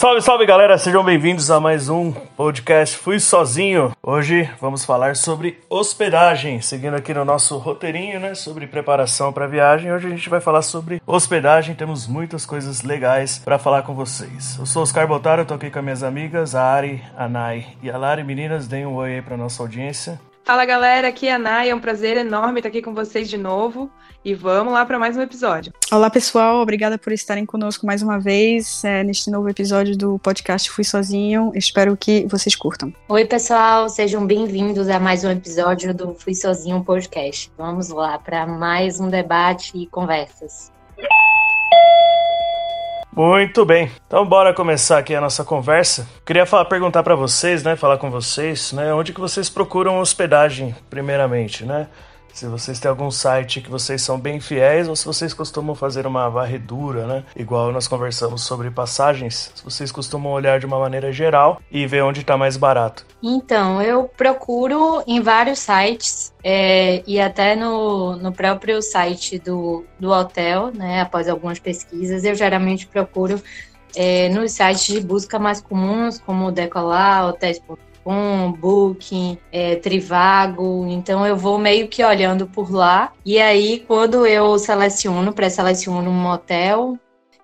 Salve, salve galera, sejam bem-vindos a mais um podcast Fui Sozinho. Hoje vamos falar sobre hospedagem, seguindo aqui no nosso roteirinho, né, sobre preparação para viagem. Hoje a gente vai falar sobre hospedagem, temos muitas coisas legais para falar com vocês. Eu sou Oscar Botaro, tô aqui com minhas amigas, a Ari, a Nai e a Lari. Meninas, deem um oi aí para nossa audiência. Fala galera, aqui é a Nai, é um prazer enorme estar aqui com vocês de novo. E vamos lá para mais um episódio. Olá, pessoal. Obrigada por estarem conosco mais uma vez é, neste novo episódio do podcast Fui Sozinho. Espero que vocês curtam. Oi, pessoal. Sejam bem-vindos a mais um episódio do Fui Sozinho podcast. Vamos lá para mais um debate e conversas. Muito bem, então bora começar aqui a nossa conversa. Queria falar, perguntar para vocês, né, falar com vocês, né, onde que vocês procuram hospedagem primeiramente, né? Se vocês têm algum site que vocês são bem fiéis ou se vocês costumam fazer uma varredura, né? Igual nós conversamos sobre passagens, se vocês costumam olhar de uma maneira geral e ver onde está mais barato. Então, eu procuro em vários sites é, e até no, no próprio site do, do hotel, né? Após algumas pesquisas, eu geralmente procuro é, nos sites de busca mais comuns, como o Decolar, Hotéis.com com Booking, é, Trivago. Então eu vou meio que olhando por lá. E aí, quando eu seleciono, pré-seleciono um hotel,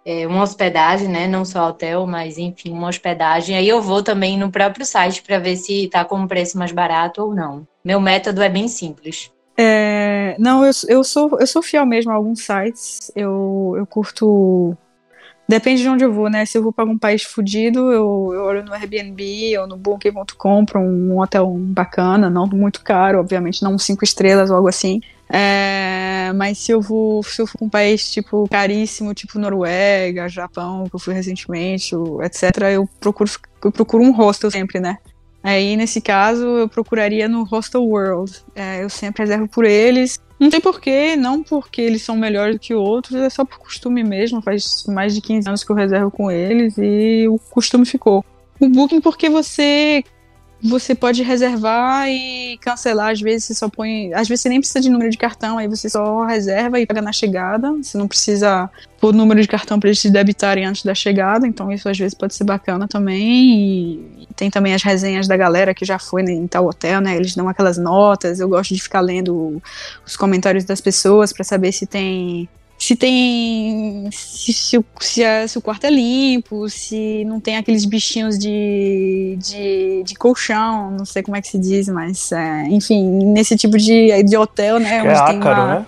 é, uma hospedagem, né? Não só hotel, mas enfim, uma hospedagem. Aí eu vou também no próprio site para ver se tá com um preço mais barato ou não. Meu método é bem simples. É, não, eu, eu, sou, eu sou fiel mesmo a alguns sites. Eu, eu curto Depende de onde eu vou, né? Se eu vou para algum país fudido, eu, eu olho no Airbnb ou no Booking.com para um hotel bacana, não muito caro, obviamente, não cinco estrelas ou algo assim. É, mas se eu vou se eu for para um país tipo caríssimo, tipo Noruega, Japão, que eu fui recentemente, etc., eu procuro, eu procuro um hostel sempre, né? Aí, nesse caso, eu procuraria no Hostel World. É, eu sempre reservo por eles. Não tem porquê, não porque eles são melhores que outros, é só por costume mesmo. Faz mais de 15 anos que eu reservo com eles e o costume ficou. O Booking porque você você pode reservar e cancelar. Às vezes você só põe. Às vezes você nem precisa de número de cartão, aí você só reserva e paga na chegada. Você não precisa pôr número de cartão para eles te debitarem antes da chegada. Então isso às vezes pode ser bacana também. E tem também as resenhas da galera que já foi em tal hotel, né? Eles dão aquelas notas. Eu gosto de ficar lendo os comentários das pessoas para saber se tem se tem. Se, se, se, a, se, o quarto é limpo, se não tem aqueles bichinhos de, de, de colchão, não sei como é que se diz, mas é, enfim, nesse tipo de, de hotel, né? É ácaro, uma... né?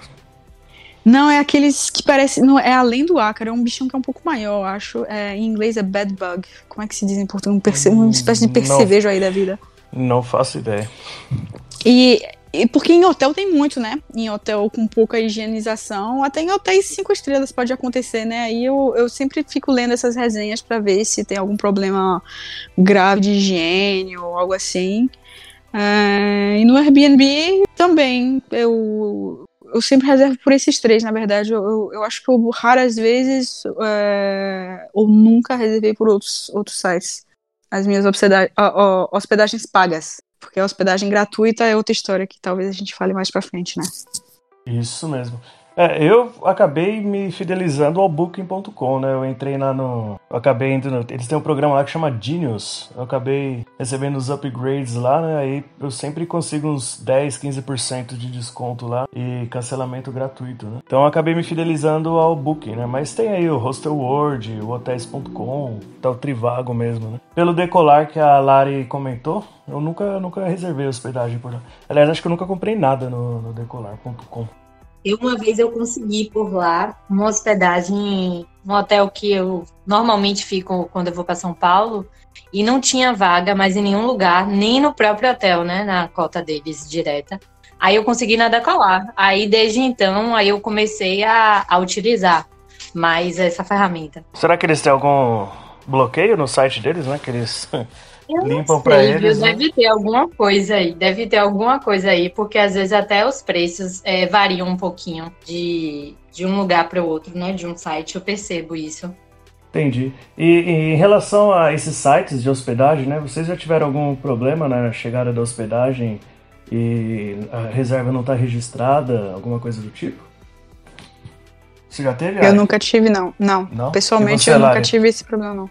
Não, é aqueles que parece. Não, é além do ácaro, é um bichão que é um pouco maior, eu acho. É, em inglês é bed bug. Como é que se diz em português? Um perce... Uma espécie de percevejo aí da vida. Não faço ideia. E e porque em hotel tem muito, né? Em hotel com pouca higienização, até em hotéis cinco estrelas pode acontecer, né? Aí eu, eu sempre fico lendo essas resenhas para ver se tem algum problema grave de higiene ou algo assim. É, e no Airbnb também eu, eu sempre reservo por esses três, na verdade. Eu, eu acho que eu raras vezes é, ou nunca reservei por outros, outros sites as minhas hospedagens pagas. Porque a hospedagem gratuita é outra história que talvez a gente fale mais pra frente, né? Isso mesmo. É, eu acabei me fidelizando ao Booking.com, né? Eu entrei lá no. Eu acabei indo. No, eles têm um programa lá que chama Genius. Eu acabei recebendo os upgrades lá, né? Aí eu sempre consigo uns 10, 15% de desconto lá e cancelamento gratuito, né? Então eu acabei me fidelizando ao Booking, né? Mas tem aí o Hostel World, o Hotels.com, tá o Trivago mesmo, né? Pelo decolar que a Lari comentou, eu nunca, nunca reservei hospedagem por lá. Aliás, acho que eu nunca comprei nada no, no decolar.com. Eu, uma vez eu consegui por lá uma hospedagem no hotel que eu normalmente fico quando eu vou para São Paulo e não tinha vaga mais em nenhum lugar, nem no próprio hotel, né, na cota deles direta. Aí eu consegui na Decolar. Aí desde então, aí eu comecei a, a utilizar mais essa ferramenta. Será que eles têm algum bloqueio no site deles, né? Que eles eu limpam para eles. Né? Deve ter alguma coisa aí, deve ter alguma coisa aí, porque às vezes até os preços é, variam um pouquinho de, de um lugar para o outro, né? De um site, eu percebo isso. Entendi. E, e, em relação a esses sites de hospedagem, né? Vocês já tiveram algum problema na chegada da hospedagem e a reserva não está registrada, alguma coisa do tipo? Você já teve? Eu nunca tive, não. Não. não? Pessoalmente, você, eu nunca tive esse problema, não.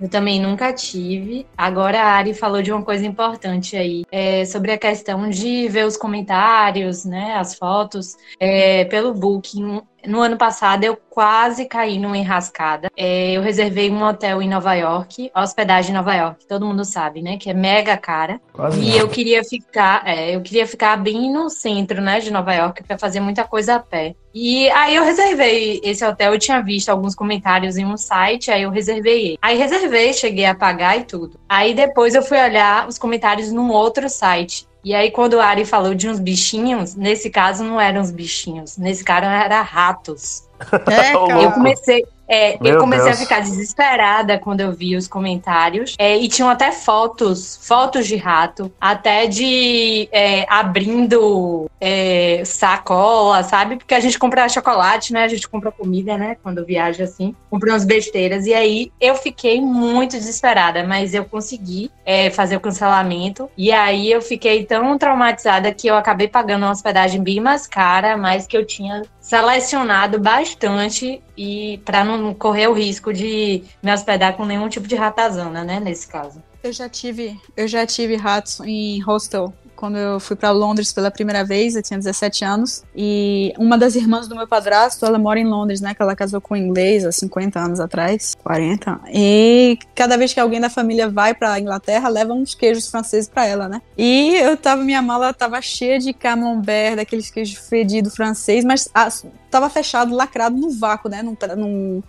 Eu também nunca tive. Agora a Ari falou de uma coisa importante aí, é, sobre a questão de ver os comentários, né, as fotos é, pelo Booking. No ano passado eu quase caí numa enrascada. É, eu reservei um hotel em Nova York, hospedagem em Nova York, todo mundo sabe, né? Que é mega cara. Quase e eu queria ficar, é, eu queria ficar bem no centro, né, de Nova York para fazer muita coisa a pé. E aí eu reservei esse hotel, eu tinha visto alguns comentários em um site, aí eu reservei ele. Aí reservei, cheguei a pagar e tudo. Aí depois eu fui olhar os comentários num outro site. E aí, quando o Ari falou de uns bichinhos, nesse caso não eram os bichinhos, nesse caso era ratos. É, Ô, cara. Eu comecei, é, eu comecei Deus. a ficar desesperada quando eu vi os comentários. É, e tinham até fotos, fotos de rato, até de é, abrindo é, sacola, sabe? Porque a gente compra chocolate, né? A gente compra comida, né? Quando viaja assim, compra umas besteiras. E aí eu fiquei muito desesperada, mas eu consegui é, fazer o cancelamento. E aí eu fiquei tão traumatizada que eu acabei pagando uma hospedagem bem mais cara, mas que eu tinha selecionado bastante e para não correr o risco de me hospedar com nenhum tipo de ratazana, né, nesse caso. Eu já tive, eu já tive ratos em hostel. Quando eu fui pra Londres pela primeira vez, eu tinha 17 anos, e uma das irmãs do meu padrasto, ela mora em Londres, né, que ela casou com um inglês há 50 anos atrás, 40. E cada vez que alguém da família vai pra Inglaterra, leva uns queijos franceses pra ela, né? E eu tava, minha mala tava cheia de camembert, daqueles queijos fedidos francês, mas ah, tava fechado, lacrado no vácuo, né, num, num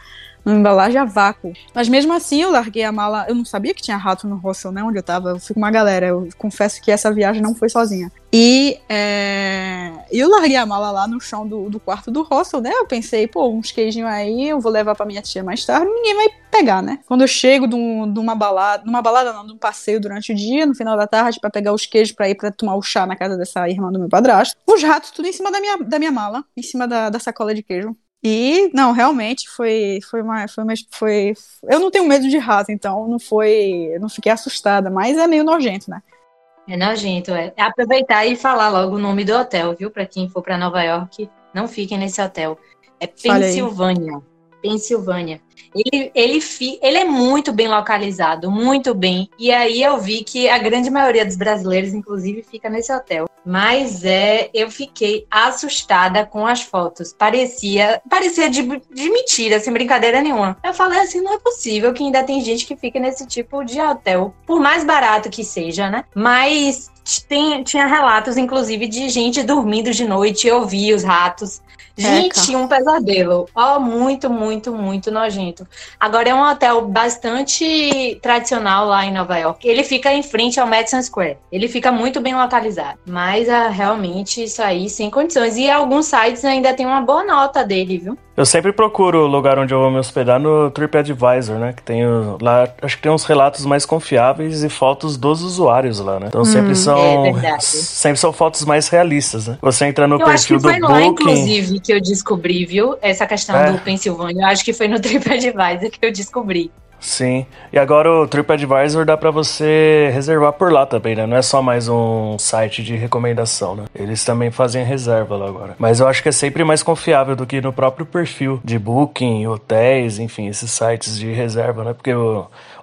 numa embalagem a vácuo. Mas mesmo assim eu larguei a mala. Eu não sabia que tinha rato no hostel, né? Onde eu tava. Eu fui com uma galera. Eu confesso que essa viagem não foi sozinha. E é, eu larguei a mala lá no chão do, do quarto do hostel, né? Eu pensei, pô, uns queijinhos aí, eu vou levar pra minha tia mais tarde, ninguém vai pegar, né? Quando eu chego de, um- de uma balada, numa balada não, de um passeio durante o dia, no final da tarde, pra pegar os queijos pra ir pra tomar o chá na casa dessa irmã do meu padrasto, os ratos tudo em cima da minha, da minha mala, em cima da, da sacola de queijo. E, não, realmente foi, foi uma, foi uma, foi, eu não tenho medo de rato, então não foi, não fiquei assustada, mas é meio nojento, né? É nojento, é. Aproveitar e falar logo o nome do hotel, viu? Para quem for para Nova York, não fiquem nesse hotel. É. Pensilvânia. Pensilvânia. Ele, ele, fi- ele é muito bem localizado, muito bem. E aí eu vi que a grande maioria dos brasileiros, inclusive, fica nesse hotel. Mas é, eu fiquei assustada com as fotos. Parecia, parecia de, de mentira, sem brincadeira nenhuma. Eu falei assim, não é possível que ainda tem gente que fica nesse tipo de hotel, por mais barato que seja, né? Mas tem, tinha relatos, inclusive, de gente dormindo de noite e ouvir os ratos. Gente, Eca. um pesadelo. Ó, muito, muito, muito nojento. Agora é um hotel bastante tradicional lá em Nova York. Ele fica em frente ao Madison Square. Ele fica muito bem localizado. Mas ah, realmente isso aí sem condições. E alguns sites ainda tem uma boa nota dele, viu? Eu sempre procuro o lugar onde eu vou me hospedar no TripAdvisor, né? Que tem o- lá, acho que tem uns relatos mais confiáveis e fotos dos usuários lá, né? Então sempre são é sempre são fotos mais realistas, né? Você entra no eu acho perfil que foi do lá, Booking. inclusive, que eu descobri, viu? Essa questão É. do Pensilvânia. Eu acho que foi no TripAdvisor que eu descobri. Sim. E agora o TripAdvisor dá pra você reservar por lá também, né? Não é só mais um site de recomendação, né? Eles também fazem reserva lá agora. Mas eu acho que é sempre mais confiável do que no próprio perfil de Booking, hotéis, enfim, esses sites de reserva, né? Porque,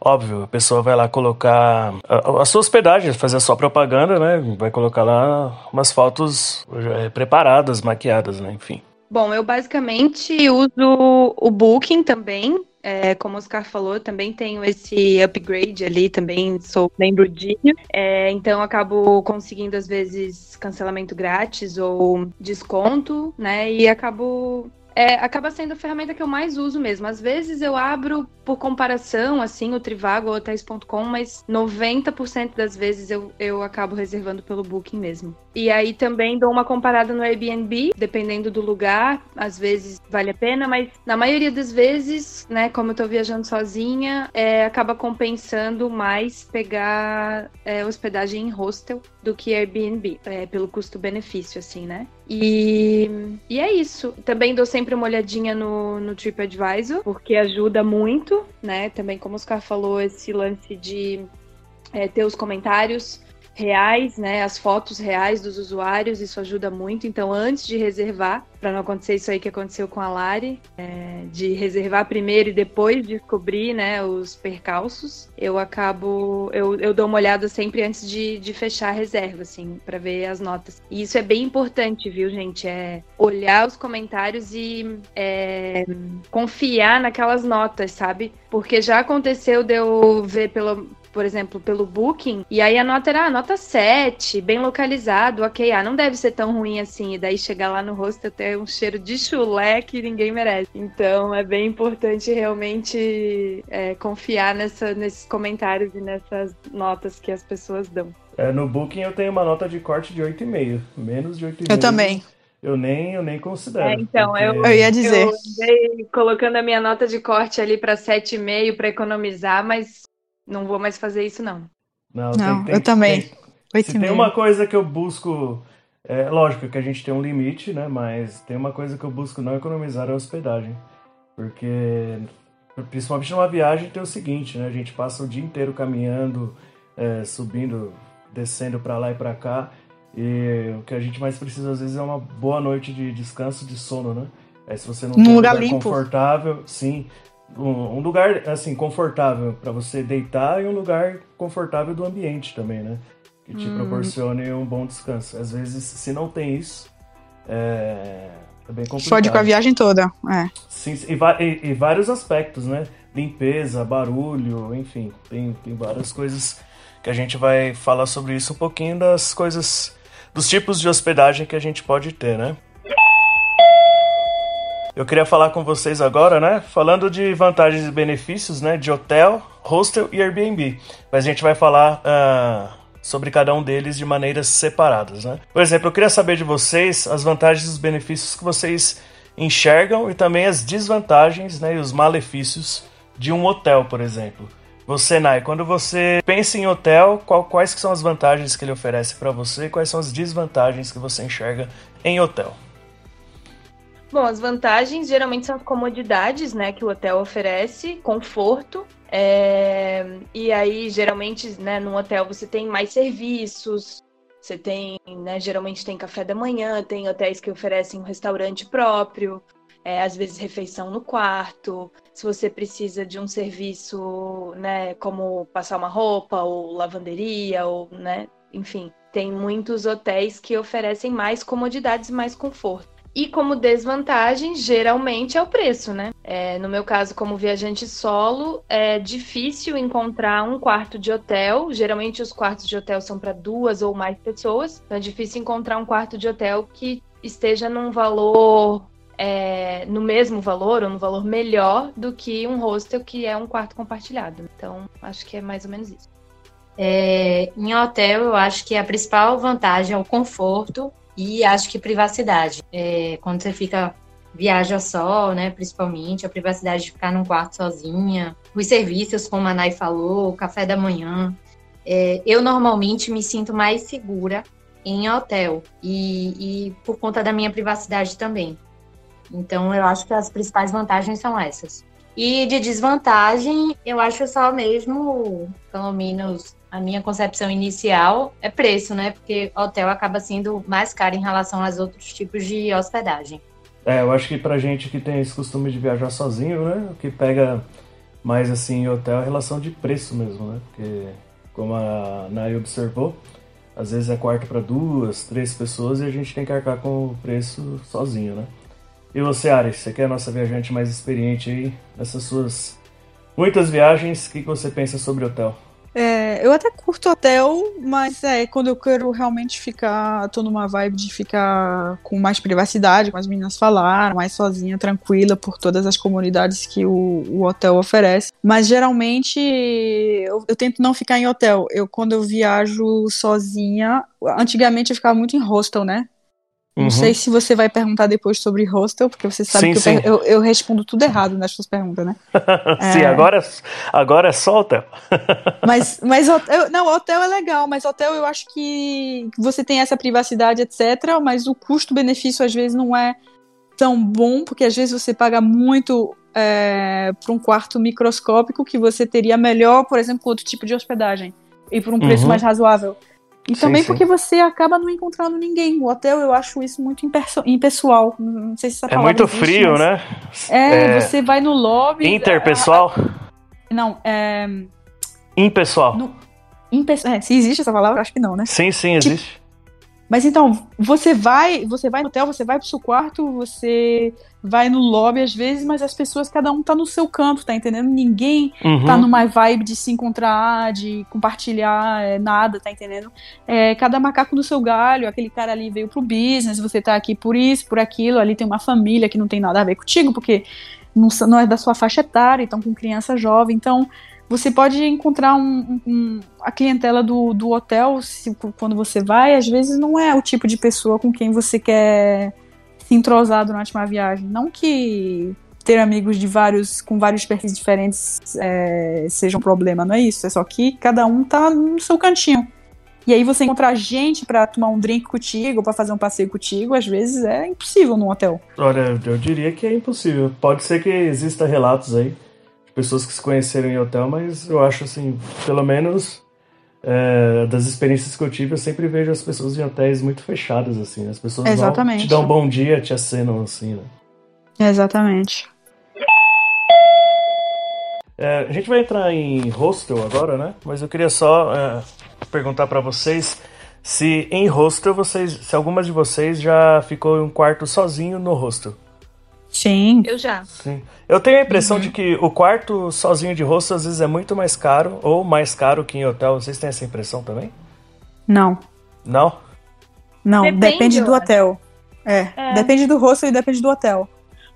óbvio, a pessoa vai lá colocar a, a sua hospedagem, fazer a sua propaganda, né? Vai colocar lá umas fotos eh, preparadas, maquiadas, né? Enfim. Bom, eu basicamente uso o Booking também. É, como o Oscar falou, também tenho esse upgrade ali, também sou membro de. É, então, acabo conseguindo, às vezes, cancelamento grátis ou desconto, né? E acabo. É, acaba sendo a ferramenta que eu mais uso mesmo. Às vezes eu abro por comparação, assim, o Trivago ou hotéis.com, mas 90% das vezes eu, eu acabo reservando pelo Booking mesmo. E aí também dou uma comparada no Airbnb, dependendo do lugar, às vezes vale a pena, mas na maioria das vezes, né, como eu tô viajando sozinha, é, acaba compensando mais pegar é, hospedagem em hostel do que Airbnb, é, pelo custo-benefício, assim, né? E, e é isso. Também dou sempre uma olhadinha no, no TripAdvisor, porque ajuda muito, né? Também, como o Oscar falou, esse lance de é, ter os comentários reais, né? As fotos reais dos usuários, isso ajuda muito. Então, antes de reservar, para não acontecer isso aí que aconteceu com a Lari, é, de reservar primeiro e depois descobrir, né, os percalços, eu acabo, eu, eu dou uma olhada sempre antes de, de fechar a reserva, assim, para ver as notas. E isso é bem importante, viu, gente? É olhar os comentários e é, confiar naquelas notas, sabe? Porque já aconteceu de eu ver pelo, por exemplo, pelo Booking, e aí a nota era ah, nota 7, bem localizado, ok, ah, não deve ser tão ruim assim, e daí chegar lá no hostel ter um cheiro de chulé que ninguém merece. Então é bem importante realmente é, confiar nessa, nesses comentários e nessas notas que as pessoas dão. É, no Booking eu tenho uma nota de corte de 8,5, menos de 8,5. Eu também. Eu nem, eu nem considero. É, então, porque... eu, eu ia dizer. Eu andei colocando a minha nota de corte ali para 7,5 para economizar, mas não vou mais fazer isso, não. Não, Não, tem- tem- eu também. tem- Oito Se tem uma coisa que eu busco, é lógico que a gente tem um limite, né? Mas tem uma coisa que eu busco não economizar é a hospedagem. Porque, principalmente numa viagem, tem o seguinte, né? A gente passa o dia inteiro caminhando, é, subindo, descendo pra lá e pra cá. E o que a gente mais precisa às vezes é uma boa noite de descanso, de sono, né? Aí se você não Num tem um lugar lugar limpo. confortável, sim, um, um lugar assim confortável pra você deitar e um lugar confortável do ambiente também, né? Que te Hum. proporcione um bom descanso. Às vezes, se não tem isso, é, é bem complicado. Fode com a viagem toda. É. Sim, e, e- e vários aspectos, né? Limpeza, barulho, enfim, tem, tem várias coisas que a gente vai falar sobre isso um pouquinho das coisas, dos tipos de hospedagem que a gente pode ter, né? Eu queria falar com vocês agora, né? Falando de vantagens e benefícios, né? De hotel, hostel e Airbnb. Mas a gente vai falar ah, sobre cada um deles de maneiras separadas, né? Por exemplo, eu queria saber de vocês as vantagens e os benefícios que vocês enxergam e também as desvantagens, né? E os malefícios de um hotel, por exemplo. Você, Nai, quando você pensa em hotel, qual- quais que são as vantagens que ele oferece para você e quais são as desvantagens que você enxerga em hotel? Bom, as vantagens geralmente são as comodidades, né, que o hotel oferece, conforto. é, E aí, geralmente, né, num hotel você tem mais serviços, você tem, né, geralmente tem café da manhã, tem hotéis que oferecem um restaurante próprio, é, às vezes refeição no quarto. Se você precisa de um serviço, né, como passar uma roupa ou lavanderia ou, né, enfim, tem muitos hotéis que oferecem mais comodidades mais conforto. E como desvantagem, geralmente é o preço, né? É, no meu caso, como viajante solo, é difícil encontrar um quarto de hotel. Geralmente os quartos de hotel são para duas ou mais pessoas. Então é difícil encontrar um quarto de hotel que esteja num valor, é, no mesmo valor ou no valor melhor do que um hostel que é um quarto compartilhado. Então acho que é mais ou menos isso. É, em hotel, eu acho que a principal vantagem é o conforto e acho que privacidade. É, quando você fica viaja só, né, principalmente, a privacidade de ficar num quarto sozinha, os serviços, como a Nay falou, o café da manhã. É, eu normalmente me sinto mais segura em hotel e, e por conta da minha privacidade também. Então, eu acho que as principais vantagens são essas. E de desvantagem, eu acho só mesmo, pelo menos a minha concepção inicial, é preço, né? Porque hotel acaba sendo mais caro em relação aos outros tipos de hospedagem. É, eu acho que pra gente que tem esse costume de viajar sozinho, né? O que pega mais assim em hotel é a relação de preço mesmo, né? Porque, como a Nai observou, às vezes é quarto para duas, três pessoas e a gente tem que arcar com o preço sozinho, né? E você, Ares, você que é a nossa viajante mais experiente aí nessas suas muitas viagens, o que você pensa sobre hotel? É, eu até curto hotel, mas é quando eu quero realmente ficar, tô numa vibe de ficar com mais privacidade, como as meninas falaram, mais sozinha, tranquila por todas as comunidades que o, o hotel oferece. Mas geralmente eu, eu tento não ficar em hotel. Eu quando eu viajo sozinha, antigamente eu ficava muito em hostel, né? Não Uhum. sei se você vai perguntar depois sobre hostel, porque você sabe Sim, que eu, sim. eu, eu respondo tudo errado nas suas perguntas, né? Sim, agora, agora é só hotel. Mas, mas hotel, não, hotel é legal, mas hotel eu acho que você tem essa privacidade, etc. Mas o custo-benefício às vezes não é tão bom, porque às vezes você paga muito é, para um quarto microscópico que você teria melhor, por exemplo, com outro tipo de hospedagem e por um preço Uhum. mais razoável. E Sim, também sim. porque você acaba não encontrando ninguém. O hotel, eu acho isso muito impessoal. Não sei se essa É muito existe, frio, mas- né? É, você vai no lobby. Interpessoal? ah, Não, é. Impessoal. No- impe- é, se existe essa palavra, acho que não, né? Sim, sim, existe. Mas então, você vai, você vai no hotel, você vai pro seu quarto, você vai no lobby às vezes, mas as pessoas, cada um tá no seu canto, tá entendendo? Ninguém Uhum. tá numa vibe de se encontrar, de compartilhar é, nada, tá entendendo? É, cada macaco no seu galho, aquele cara ali veio pro business, você tá aqui por isso, por aquilo, ali tem uma família que não tem nada a ver contigo, porque não, não é da sua faixa etária, então com criança jovem, então você pode encontrar um, um- a clientela do, do hotel se- quando você vai, às vezes não é o tipo de pessoa com quem você quer se entrosar durante uma viagem. Não que ter amigos de vários com vários perfis diferentes é, seja um problema, não é isso. É só que cada um tá no seu cantinho. E aí você encontrar gente pra tomar um drink contigo, pra fazer um passeio contigo, às vezes é impossível num hotel. Olha, eu diria que é impossível. Pode ser que exista relatos aí pessoas que se conheceram em hotel, mas eu acho assim, pelo menos é, das experiências que eu tive, eu sempre vejo as pessoas em hotéis muito fechadas, assim. As pessoas Exatamente. te dão um bom dia, te acenam assim, né? Exatamente. É, a gente vai entrar em hostel agora, né? Mas eu queria só é, perguntar pra vocês se em hostel vocês, se algumas de vocês já ficou em um quarto sozinho no hostel. Sim. Eu já. Sim. Eu tenho a impressão de que o quarto sozinho de hostel às vezes é muito mais caro ou mais caro que em hotel. Vocês têm essa impressão também? Não. Não? Não, Depende, depende, do hotel. É, É. depende do hostel e depende do hotel.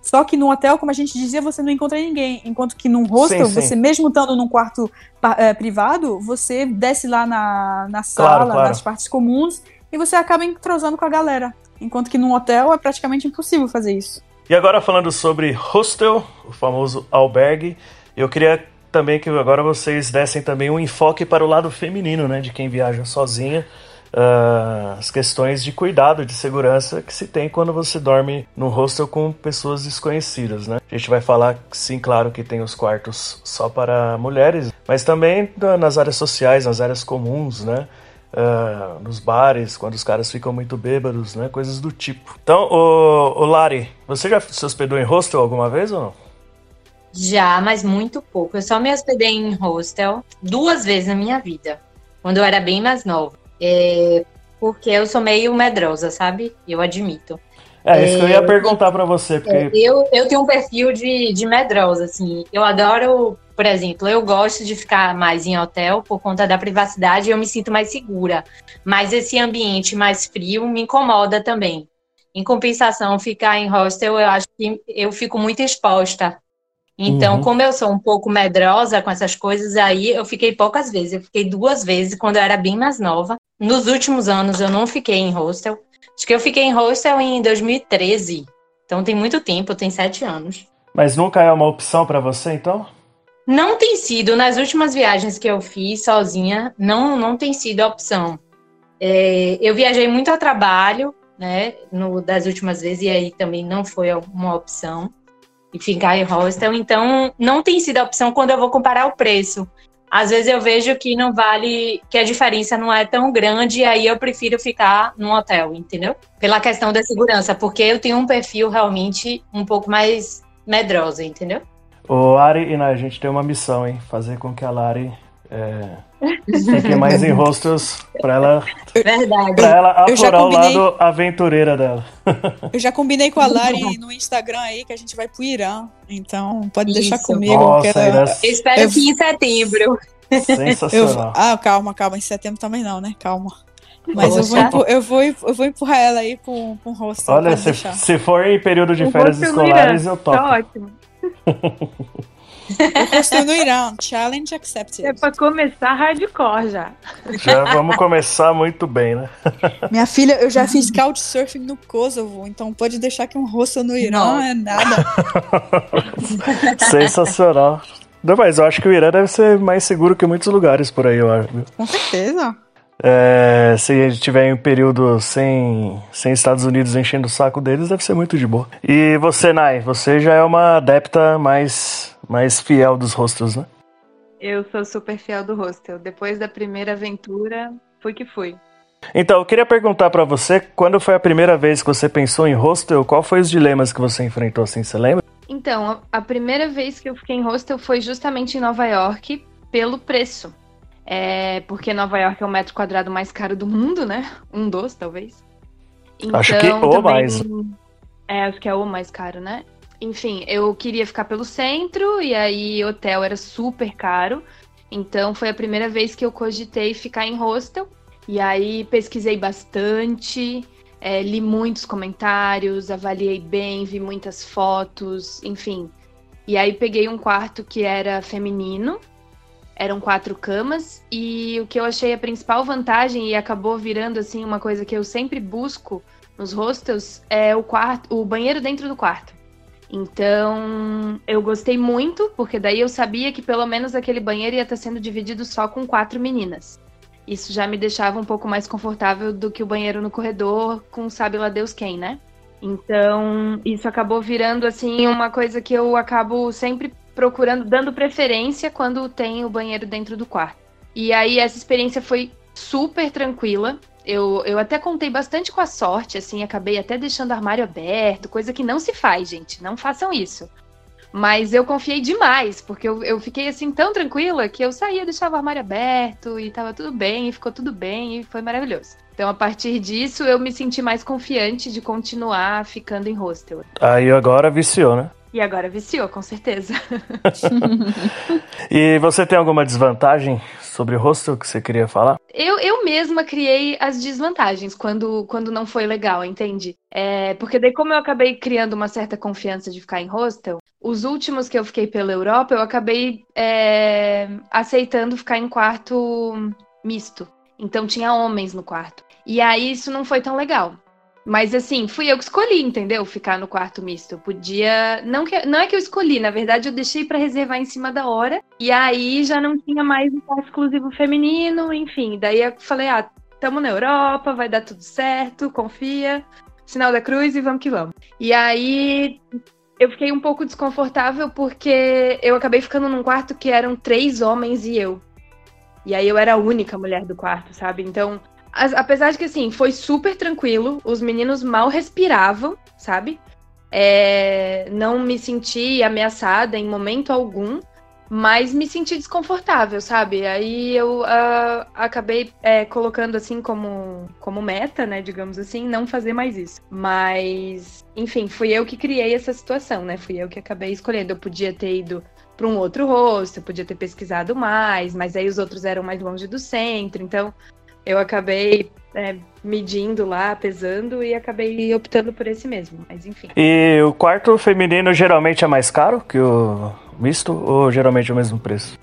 Só que no hotel, como a gente dizia, você não encontra ninguém. Enquanto que num hostel, Sim, sim. você mesmo estando num quarto é, privado, você desce lá na, na sala, Claro, claro. nas partes comuns, e você acaba entrosando com a galera. Enquanto que num hotel é praticamente impossível fazer isso. E agora falando sobre hostel, o famoso albergue, eu queria também que agora vocês dessem também um enfoque para o lado feminino, né, de quem viaja sozinha, ah, as questões de cuidado, de segurança que se tem quando você dorme num hostel com pessoas desconhecidas, né? A gente vai falar, sim, claro que tem os quartos só para mulheres, mas também nas áreas sociais, nas áreas comuns, né? Ah, nos bares, quando os caras ficam muito bêbados, né? Coisas do tipo. Então, o, Lari, você já se hospedou em hostel alguma vez ou não? Já, mas muito pouco. Eu só me hospedei em hostel duas vezes na minha vida, quando eu era bem mais nova. É, porque eu sou meio medrosa, sabe? Eu admito. É, isso que eu ia perguntar pra você, porque Eu, eu tenho um perfil de, de medrosa, assim. Eu adoro, por exemplo, eu gosto de ficar mais em hotel por conta da privacidade eu me sinto mais segura. Mas esse ambiente mais frio me incomoda também. Em compensação, ficar em hostel, eu acho que eu fico muito exposta. Então, Uhum. como eu sou um pouco medrosa com essas coisas, aí eu fiquei poucas vezes. Eu fiquei duas vezes quando eu era bem mais nova. Nos últimos anos eu não fiquei em hostel. Acho que eu fiquei em hostel em 2013. Então tem muito tempo, tem sete anos. mas nunca é uma opção pra você, então? Não tem sido, nas últimas viagens que eu fiz sozinha, não, não tem sido a opção. É, eu viajei muito a trabalho, né, no, das últimas vezes, e aí também não foi uma opção. E ficar em hostel, então não tem sido a opção quando eu vou comparar o preço. Às vezes eu vejo que não vale, que a diferença não é tão grande, e aí eu prefiro ficar num hotel, entendeu? Pela questão da segurança, porque eu tenho um perfil realmente um pouco mais medrosa, entendeu? O Lari e a gente tem uma missão, hein? Fazer com que a Lari é, fique mais em hostels pra ela, Verdade. pra ela Eu apurar o lado aventureira dela. Eu já combinei com a Lari no Instagram aí que a gente vai pro Irã. Então, pode deixar Isso. comigo. Nossa, que era- Irã, Eu espero Eu- que em setembro. Eu, sensacional. ah, calma, calma. Em setembro também não, né? Calma. Mas eu vou, Poxa. empu- eu, vou, eu vou empurrar ela aí pra um, um hostel. Olha, se, deixar. se for em período de O férias escolares, eu topo. Tá ótimo. O hostel no Irã. Challenge accepted. É pra começar hardcore já. Já vamos começar muito bem, né? Minha filha, eu já fiz couchsurfing no Kosovo, então pode deixar que um hostel no Irã Nossa. é nada. Sensacional. Não, mas eu acho que o Irã deve ser mais seguro que muitos lugares por aí, eu acho. Com certeza. É, se gente tiver em um período sem, sem Estados Unidos enchendo o saco deles, deve ser muito de boa. E você, Nai, você já é uma adepta mais, mais fiel dos hostels, né? Eu sou super fiel do hostel. Depois da primeira aventura, fui que fui. Então, eu queria perguntar para você, quando foi a primeira vez que você pensou em hostel, qual foi os dilemas que você enfrentou assim, você lembra? Então, a primeira vez que eu fiquei em hostel foi justamente em Nova York, pelo preço. É, porque Nova York é o metro quadrado mais caro do mundo, né? Um dos, talvez. Então, acho que ou também, mais. É, acho que é o mais caro, né? Enfim, eu queria ficar pelo centro e aí hotel era super caro. Então foi a primeira vez que eu cogitei ficar em hostel. E aí pesquisei bastante, é, li muitos comentários, avaliei bem, vi muitas fotos, enfim. E aí peguei um quarto que era feminino, eram quatro camas, e o que eu achei a principal vantagem, e acabou virando assim uma coisa que eu sempre busco nos hostels, é o quarto, o banheiro dentro do quarto. Então, eu gostei muito, porque daí eu sabia que pelo menos aquele banheiro ia estar sendo dividido só com quatro meninas. Isso já me deixava um pouco mais confortável do que o banheiro no corredor com sabe lá Deus quem, né? Então, isso acabou virando assim uma coisa que eu acabo sempre procurando, dando preferência quando tem o banheiro dentro do quarto. E aí essa experiência foi super tranquila. Eu, eu até contei bastante com a sorte, assim, acabei até deixando o armário aberto, coisa que não se faz, gente. Não façam isso. Mas eu confiei demais, porque eu, eu fiquei assim tão tranquila que eu saía, deixava o armário aberto e tava tudo bem, e ficou tudo bem, e foi maravilhoso. Então, a partir disso, eu me senti mais confiante de continuar ficando em hostel. Aí agora viciou, né? E agora viciou, com certeza. e você tem alguma desvantagem sobre o hostel que você queria falar? Eu, eu mesma criei as desvantagens quando, quando não foi legal, entende? É, porque daí, como eu acabei criando uma certa confiança de ficar em hostel, os últimos que eu fiquei pela Europa, eu acabei é, aceitando ficar em quarto misto. Então tinha homens no quarto. E aí isso não foi tão legal. Mas assim, fui eu que escolhi, entendeu? Ficar no quarto misto. Eu podia. Não, que... não é que eu escolhi, na verdade, eu deixei para reservar em cima da hora. E aí já não tinha mais um quarto exclusivo feminino, enfim. Daí eu falei, ah, tamo na Europa, vai dar tudo certo, confia. Sinal da cruz e vamos que vamos. E aí eu fiquei um pouco desconfortável porque eu acabei ficando num quarto que eram três homens e eu. E aí eu era a única mulher do quarto, sabe? Então, apesar de que assim, foi super tranquilo, os meninos mal respiravam, sabe? É, não me senti ameaçada em momento algum mas me senti desconfortável, sabe? Aí eu uh, acabei é, colocando assim como, como meta, né, digamos assim, não fazer mais isso. Mas, enfim, fui eu que criei essa situação, né? Fui eu que acabei escolhendo. Eu podia ter ido para um outro rosto, eu podia ter pesquisado mais, mas aí os outros eram mais longe do centro, então eu acabei é, medindo lá, pesando e acabei optando por esse mesmo, mas enfim. E o quarto feminino geralmente é mais caro que o misto ou geralmente é o mesmo preço?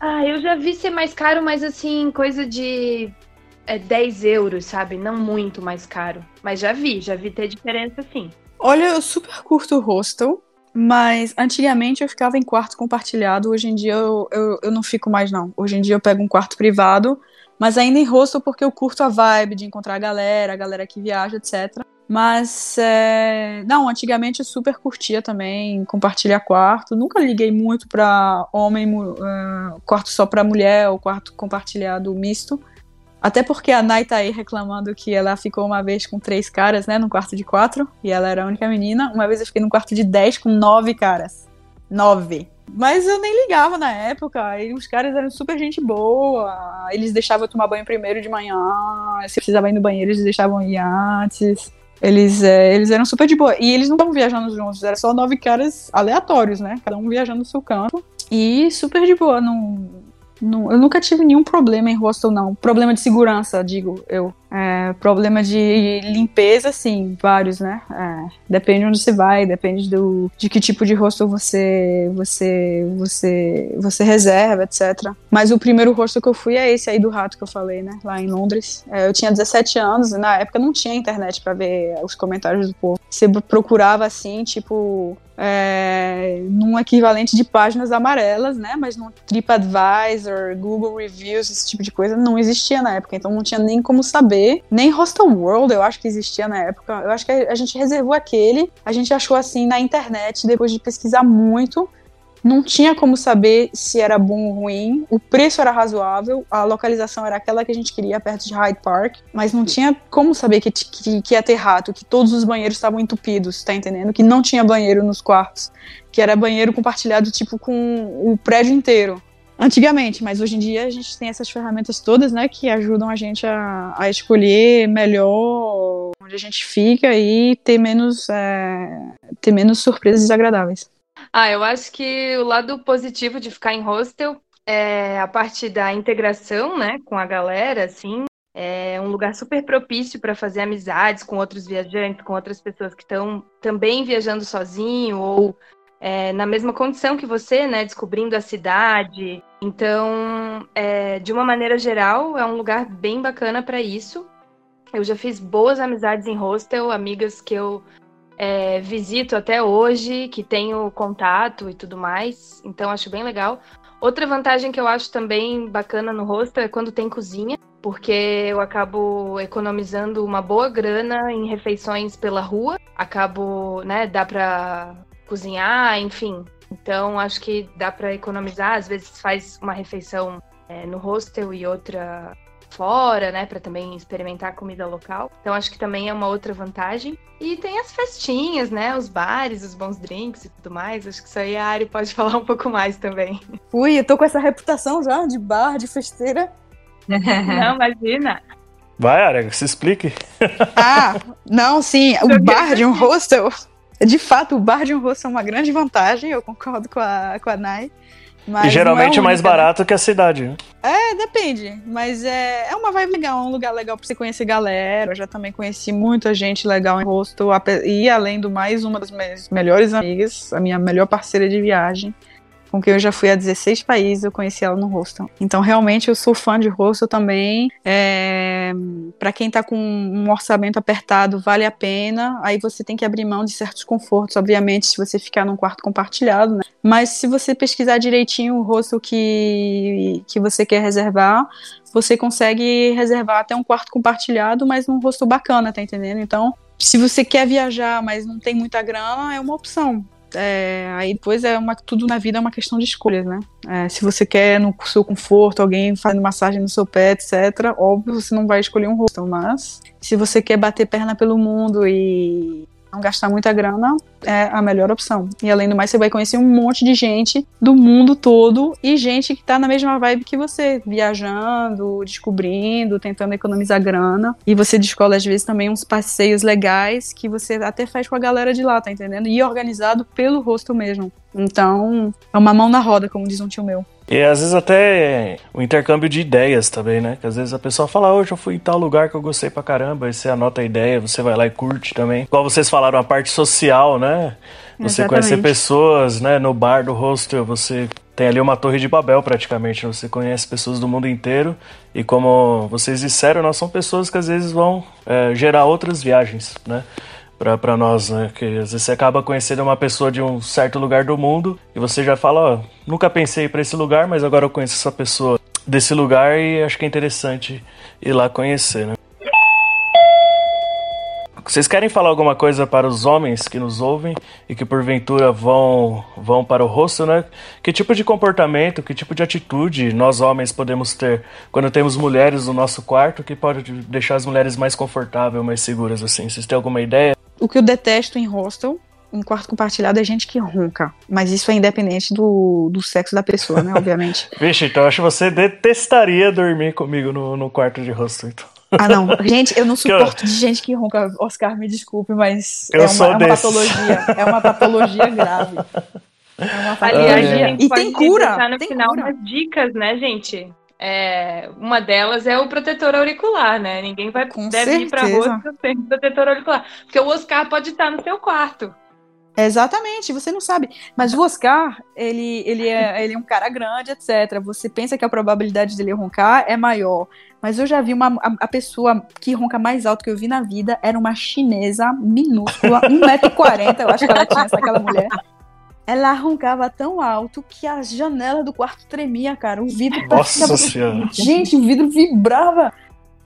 Ah, eu já vi ser mais caro, mas assim, coisa de é, 10 euros, sabe? Não muito mais caro. Mas já vi, já vi ter diferença sim. Olha, eu super curto o hostel, mas antigamente eu ficava em quarto compartilhado, hoje em dia eu, eu, eu não fico mais não. Hoje em dia eu pego um quarto privado, mas ainda em hostel porque eu curto a vibe de encontrar a galera, a galera que viaja, etc. Mas, é... não, antigamente eu super curtia também compartilhar quarto. Nunca liguei muito pra homem, uh, quarto só pra mulher ou quarto compartilhado misto. Até porque a Nai tá aí reclamando que ela ficou uma vez com três caras, né, num quarto de quatro, e ela era a única menina. Uma vez eu fiquei num quarto de dez com nove caras. Nove. Mas eu nem ligava na época, e os caras eram super gente boa. Eles deixavam eu tomar banho primeiro de manhã. Se eu precisava ir no banheiro, eles deixavam ir antes. Eles, é, eles eram super de boa. E eles não estavam viajando juntos, era só nove caras aleatórios, né? Cada um viajando no seu canto. E super de boa. Não, não, eu nunca tive nenhum problema em hostel, não. Problema de segurança, digo eu. É, problema de limpeza, sim, vários, né? É, depende onde você vai, depende do, de que tipo de hostel você, você, você, você reserva, etc. Mas o primeiro hostel que eu fui é esse aí do rato que eu falei, né? Lá em Londres. É, eu tinha 17 anos, e na época não tinha internet para ver os comentários do povo. Você procurava assim, tipo, é, num equivalente de páginas amarelas, né? Mas no TripAdvisor, Google Reviews, esse tipo de coisa não existia na época, então não tinha nem como saber nem Hostel World eu acho que existia na época. Eu acho que a gente reservou aquele, a gente achou assim na internet, depois de pesquisar muito. Não tinha como saber se era bom ou ruim. O preço era razoável, a localização era aquela que a gente queria, perto de Hyde Park, mas não tinha como saber que, que, que ia ter rato, que todos os banheiros estavam entupidos, tá entendendo? Que não tinha banheiro nos quartos, que era banheiro compartilhado, tipo, com o prédio inteiro. Antigamente, mas hoje em dia a gente tem essas ferramentas todas, né, que ajudam a gente a, a escolher melhor onde a gente fica e ter menos, é, ter menos surpresas desagradáveis. Ah, eu acho que o lado positivo de ficar em hostel é a parte da integração, né, com a galera, assim. É um lugar super propício para fazer amizades com outros viajantes, com outras pessoas que estão também viajando sozinho ou é, na mesma condição que você, né, descobrindo a cidade. Então, é, de uma maneira geral, é um lugar bem bacana para isso. Eu já fiz boas amizades em hostel, amigas que eu é, visito até hoje, que tenho contato e tudo mais. Então, acho bem legal. Outra vantagem que eu acho também bacana no hostel é quando tem cozinha, porque eu acabo economizando uma boa grana em refeições pela rua. Acabo, né, dá para cozinhar, enfim. Então, acho que dá para economizar. Às vezes faz uma refeição é, no hostel e outra fora, né, para também experimentar comida local. Então acho que também é uma outra vantagem. E tem as festinhas, né, os bares, os bons drinks e tudo mais. Acho que isso aí a Ari pode falar um pouco mais também. Ui, eu tô com essa reputação já de bar, de festeira. Não, imagina. Vai, Ari, se explique. ah, não, sim, o bar de um hostel de fato, o bar de um rosto é uma grande vantagem, eu concordo com a, com a Nai. E geralmente é, mais né? barato que a cidade. Né? É, depende. Mas é, é uma vibe legal, é um lugar legal pra você conhecer galera. Eu já também conheci muita gente legal em rosto. E além do mais, uma das minhas melhores amigas, a minha melhor parceira de viagem com quem eu já fui a 16 países, eu conheci ela no hostel. Então, realmente, eu sou fã de hostel também. É, para quem tá com um orçamento apertado, vale a pena. Aí você tem que abrir mão de certos confortos, obviamente, se você ficar num quarto compartilhado, né? Mas se você pesquisar direitinho o hostel que, que você quer reservar, você consegue reservar até um quarto compartilhado, mas num hostel bacana, tá entendendo? Então, se você quer viajar, mas não tem muita grana, é uma opção. É, aí depois é uma, tudo na vida é uma questão de escolhas, né? É, se você quer no seu conforto, alguém fazendo massagem no seu pé, etc., óbvio você não vai escolher um hostel, mas se você quer bater perna pelo mundo e não gastar muita grana é a melhor opção. E além do mais, você vai conhecer um monte de gente do mundo todo e gente que tá na mesma vibe que você, viajando, descobrindo, tentando economizar grana. E você descola às vezes também uns passeios legais que você até faz com a galera de lá, tá entendendo? E organizado pelo rosto mesmo. Então, é uma mão na roda, como diz um tio meu. E às vezes até o intercâmbio de ideias também, né? Que às vezes a pessoa fala, hoje oh, eu fui em tal lugar que eu gostei pra caramba, aí você anota a ideia, você vai lá e curte também. Igual vocês falaram, a parte social, né? Você Exatamente. conhecer pessoas, né? No bar do hostel, você tem ali uma torre de Babel praticamente. Você conhece pessoas do mundo inteiro e como vocês disseram, nós são pessoas que às vezes vão é, gerar outras viagens, né? Para nós, né? Que às vezes você acaba conhecendo uma pessoa de um certo lugar do mundo e você já fala, ó, nunca pensei para esse lugar, mas agora eu conheço essa pessoa desse lugar e acho que é interessante ir lá conhecer, né? Vocês querem falar alguma coisa para os homens que nos ouvem e que porventura vão vão para o rosto, né? Que tipo de comportamento, que tipo de atitude nós homens podemos ter quando temos mulheres no nosso quarto que pode deixar as mulheres mais confortáveis, mais seguras assim? Vocês têm alguma ideia? O que eu detesto em hostel, em quarto compartilhado, é gente que ronca. Mas isso é independente do, do sexo da pessoa, né? Obviamente. Vixe, então eu acho que você detestaria dormir comigo no, no quarto de hostel, então. Ah, não. Gente, eu não suporto eu... de gente que ronca. Oscar, me desculpe, mas eu é, uma, é uma patologia. É uma patologia grave. É uma patologia. Aliás, e tem cura. no tem final cura. umas dicas, né, gente? É, uma delas é o protetor auricular, né? Ninguém vai Com deve certeza. ir para rua sem protetor auricular, porque o Oscar pode estar no seu quarto. Exatamente, você não sabe. Mas o Oscar, ele, ele, é, ele é um cara grande, etc. Você pensa que a probabilidade dele roncar é maior. Mas eu já vi uma a, a pessoa que ronca mais alto que eu vi na vida era uma chinesa minúscula, 1,40m, eu acho que ela tinha, essa aquela mulher. Ela roncava tão alto que a janela do quarto tremia, cara. O vidro Nossa senhora. Gente, o vidro vibrava.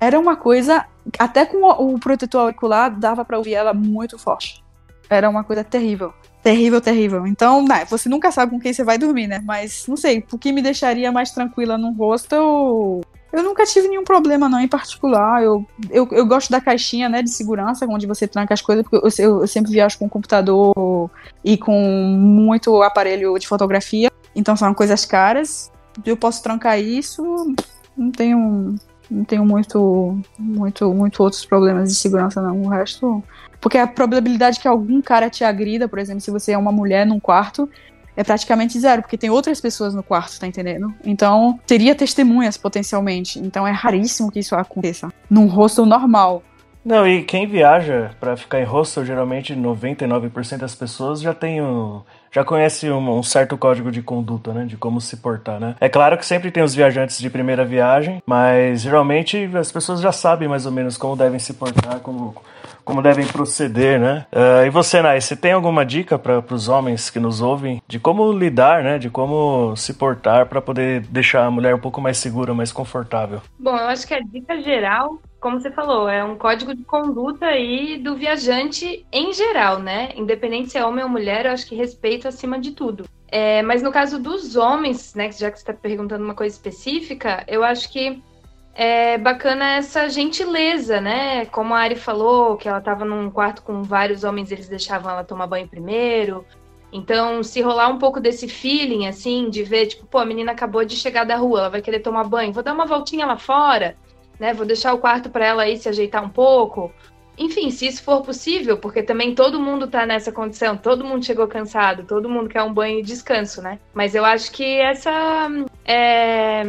Era uma coisa. Até com o, o protetor auricular dava para ouvir ela muito forte. Era uma coisa terrível. Terrível, terrível. Então, né, você nunca sabe com quem você vai dormir, né? Mas, não sei, o que me deixaria mais tranquila num hostel eu nunca tive nenhum problema, não, em particular. Eu, eu, eu gosto da caixinha, né, de segurança, onde você tranca as coisas, porque eu, eu, eu sempre viajo com computador e com muito aparelho de fotografia. Então são coisas caras. Eu posso trancar isso. Não tenho, não tenho muito, muito, muito outros problemas de segurança, não. O resto. Porque a probabilidade que algum cara te agrida, por exemplo, se você é uma mulher num quarto, é praticamente zero, porque tem outras pessoas no quarto, tá entendendo? Então, teria testemunhas potencialmente. Então, é raríssimo que isso aconteça. Num hostel normal. Não, e quem viaja para ficar em hostel, geralmente 99% das pessoas já tem um, já conhece um, um, certo código de conduta, né, de como se portar, né? É claro que sempre tem os viajantes de primeira viagem, mas geralmente as pessoas já sabem mais ou menos como devem se portar, como como devem proceder, né? Uh, e você, Nai, você tem alguma dica para os homens que nos ouvem de como lidar, né? De como se portar para poder deixar a mulher um pouco mais segura, mais confortável? Bom, eu acho que a dica geral, como você falou, é um código de conduta aí do viajante em geral, né? Independente se é homem ou mulher, eu acho que respeito acima de tudo. É, mas no caso dos homens, né, já que você está perguntando uma coisa específica, eu acho que é bacana essa gentileza, né? Como a Ari falou, que ela estava num quarto com vários homens, eles deixavam ela tomar banho primeiro. Então, se rolar um pouco desse feeling, assim, de ver, tipo, pô, a menina acabou de chegar da rua, ela vai querer tomar banho, vou dar uma voltinha lá fora, né? Vou deixar o quarto para ela aí se ajeitar um pouco. Enfim, se isso for possível, porque também todo mundo tá nessa condição, todo mundo chegou cansado, todo mundo quer um banho e descanso, né? Mas eu acho que essa é,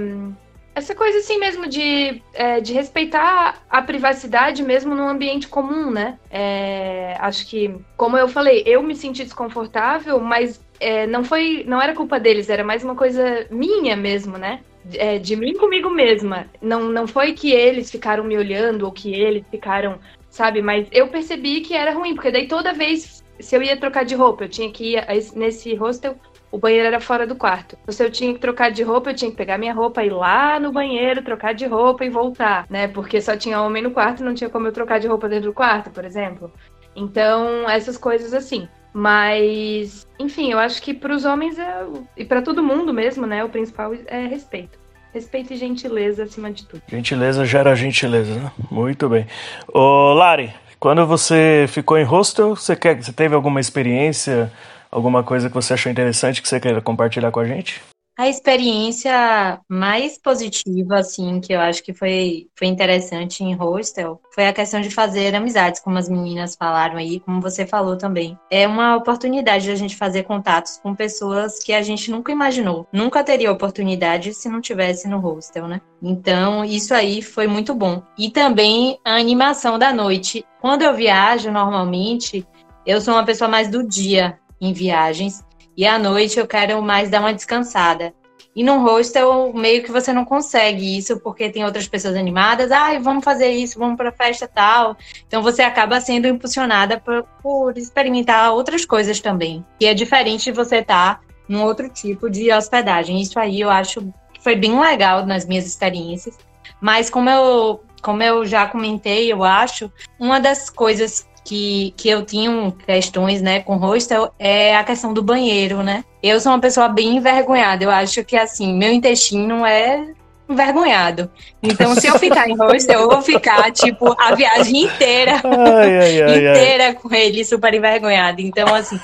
essa coisa assim mesmo de, é, de respeitar a privacidade mesmo no ambiente comum, né? É, acho que, como eu falei, eu me senti desconfortável, mas é, não foi, não era culpa deles, era mais uma coisa minha mesmo, né? É, de mim comigo mesma. Não, não foi que eles ficaram me olhando ou que eles ficaram, sabe? Mas eu percebi que era ruim, porque daí toda vez se eu ia trocar de roupa, eu tinha que ir nesse hostel o banheiro era fora do quarto. Se eu tinha que trocar de roupa, eu tinha que pegar minha roupa, ir lá no banheiro, trocar de roupa e voltar, né? Porque só tinha homem no quarto, não tinha como eu trocar de roupa dentro do quarto, por exemplo. Então, essas coisas assim. Mas, enfim, eu acho que para os homens é, e para todo mundo mesmo, né? O principal é respeito. Respeito e gentileza acima de tudo. Gentileza gera gentileza, né? Muito bem. Ô, Lari, quando você ficou em hostel, você, quer, você teve alguma experiência alguma coisa que você achou interessante que você queira compartilhar com a gente? A experiência mais positiva, assim, que eu acho que foi, foi interessante em hostel, foi a questão de fazer amizades, como as meninas falaram aí, como você falou também. É uma oportunidade de a gente fazer contatos com pessoas que a gente nunca imaginou. Nunca teria oportunidade se não tivesse no hostel, né? Então, isso aí foi muito bom. E também a animação da noite. Quando eu viajo, normalmente, eu sou uma pessoa mais do dia em viagens. E à noite eu quero mais dar uma descansada. E no hostel, meio que você não consegue isso, porque tem outras pessoas animadas. Ah, vamos fazer isso, vamos para festa tal. Então você acaba sendo impulsionada por, por, experimentar outras coisas também. E é diferente de você estar tá num outro tipo de hospedagem. Isso aí eu acho que foi bem legal nas minhas experiências. Mas como eu, como eu já comentei, eu acho, uma das coisas que, que eu tinha questões, né, com hostel é a questão do banheiro, né? Eu sou uma pessoa bem envergonhada. Eu acho que, assim, meu intestino é envergonhado. Então, se eu ficar em hostel, eu vou ficar, tipo, a viagem inteira, ai, ai, ai, inteira com ele super envergonhado. Então, assim,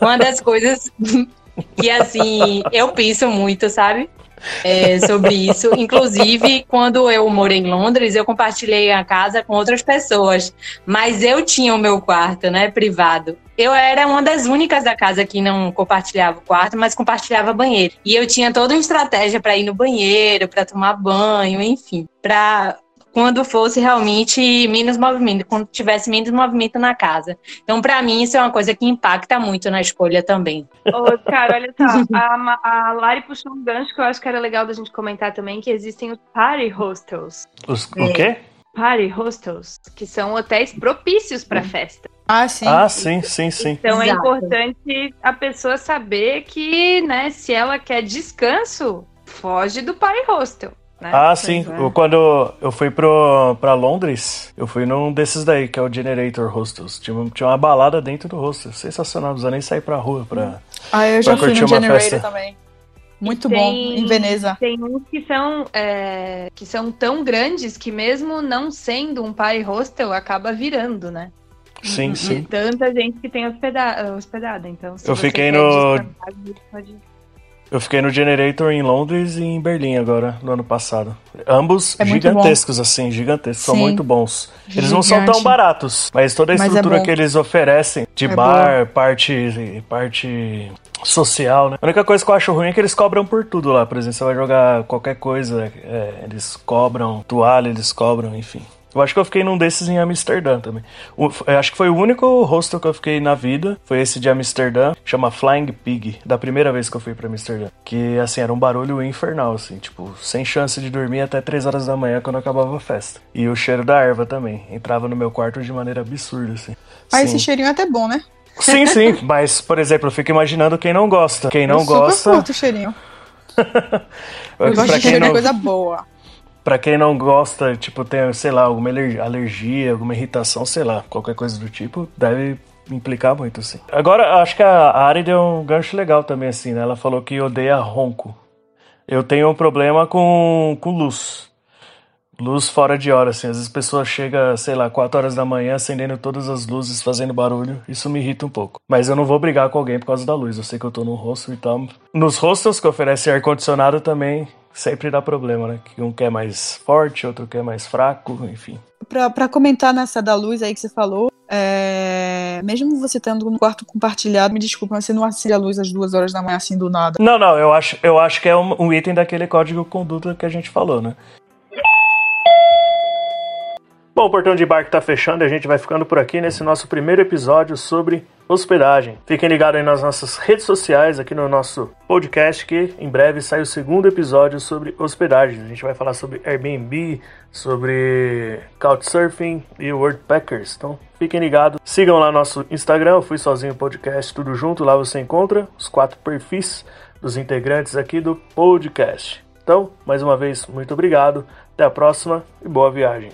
uma das coisas que, assim, eu penso muito, sabe? É, sobre isso. Inclusive, quando eu morei em Londres, eu compartilhei a casa com outras pessoas, mas eu tinha o meu quarto, né, privado. Eu era uma das únicas da casa que não compartilhava o quarto, mas compartilhava banheiro. E eu tinha toda uma estratégia para ir no banheiro, para tomar banho, enfim, para quando fosse realmente menos movimento, quando tivesse menos movimento na casa. Então, para mim, isso é uma coisa que impacta muito na escolha também. Ô, cara, olha só, a, a Lari puxou um gancho que eu acho que era legal da gente comentar também, que existem os party hostels. Os, o quê? Party hostels, que são hotéis propícios para festa. Ah, sim. Ah, sim, sim, sim. Então é Exato. é importante a pessoa saber que, né, se ela quer descanso, foge do party hostel. Né? Ah, sim. É. Quando eu fui pro, pra Londres, eu fui num desses daí, que é o Generator Hostels. Tinha, uma- tinha uma balada dentro do hostel. Sensacional, não precisa nem sair pra rua pra. Ah, eu já fui curtir no uma Generator festa. também. Muito Tem- bom, em Veneza. Tem uns que são, é, que são tão grandes que mesmo não sendo um party hostel, acaba virando, né? Sim, De sim. Tanta gente que tem hospeda hospedada. Então, se Eu fiquei no- pode- Eu fiquei no Generator em Londres e em Berlim agora, no ano passado. Ambos É gigantescos, assim, gigantescos. São Sim. muito bons. Eles não são tão Gigante. baratos, mas toda a é estrutura bom. que eles oferecem, de É bar, parte, parte social, né? A única coisa que eu acho ruim é que eles cobram por tudo lá. Por exemplo, você vai jogar qualquer coisa, é, eles cobram toalha, eles cobram, enfim. Eu acho que eu fiquei num desses em Amsterdã também. O- eu acho que foi o único hostel que eu fiquei na vida. Foi esse de Amsterdã, chama Flying Pig, da primeira vez que eu fui pra Amsterdã. Que, assim, era um barulho infernal, assim, tipo, sem chance de dormir até 3 horas da manhã quando acabava a festa. E o cheiro da erva também. Entrava no meu quarto de maneira absurda, assim. Ah, esse cheirinho é até bom, né? Sim, sim, mas, por exemplo, eu fico imaginando quem não gosta. Quem não eu super gosta. curto o cheirinho. Eu gosto de de não, coisa boa. Pra quem não gosta, tipo, tem, sei lá, alguma aler- alergia, alguma irritação, sei lá, qualquer coisa do tipo, deve implicar muito, assim. Agora, acho que a Ari deu um gancho legal também, assim, né? Ela falou que odeia ronco. Eu tenho um problema com, com luz. Luz fora de hora, assim. Às vezes a pessoa chega, sei lá, 4 horas da manhã, acendendo todas as luzes, fazendo barulho. Isso me irrita um pouco. Mas eu não vou brigar com alguém por causa da luz. Eu sei que eu tô num hostel e tal. Nos hostels que oferecem ar-condicionado também sempre dá problema, né? Que um quer mais forte, outro quer mais fraco, enfim. Pra, pra comentar nessa da luz aí que você falou, é, mesmo você estando no quarto compartilhado, me desculpa, mas você não acende a luz às duas horas da manhã assim do nada. Não, não, eu acho, eu acho que é um, um item daquele código de conduta que a gente falou, né? Bom, o portão de barco tá fechando e a gente vai ficando por aqui nesse nosso primeiro episódio sobre hospedagem. Fiquem ligados aí nas nossas redes sociais, aqui no nosso podcast, que em breve sai o segundo episódio sobre hospedagem. A gente vai falar sobre Airbnb, sobre Couchsurfing e Wordpackers. Então, fiquem ligados. Sigam lá nosso Instagram, Fui Sozinho Podcast, tudo junto. Lá você encontra os quatro perfis dos integrantes aqui do podcast. Então, mais uma vez, muito obrigado. Até a próxima e boa viagem.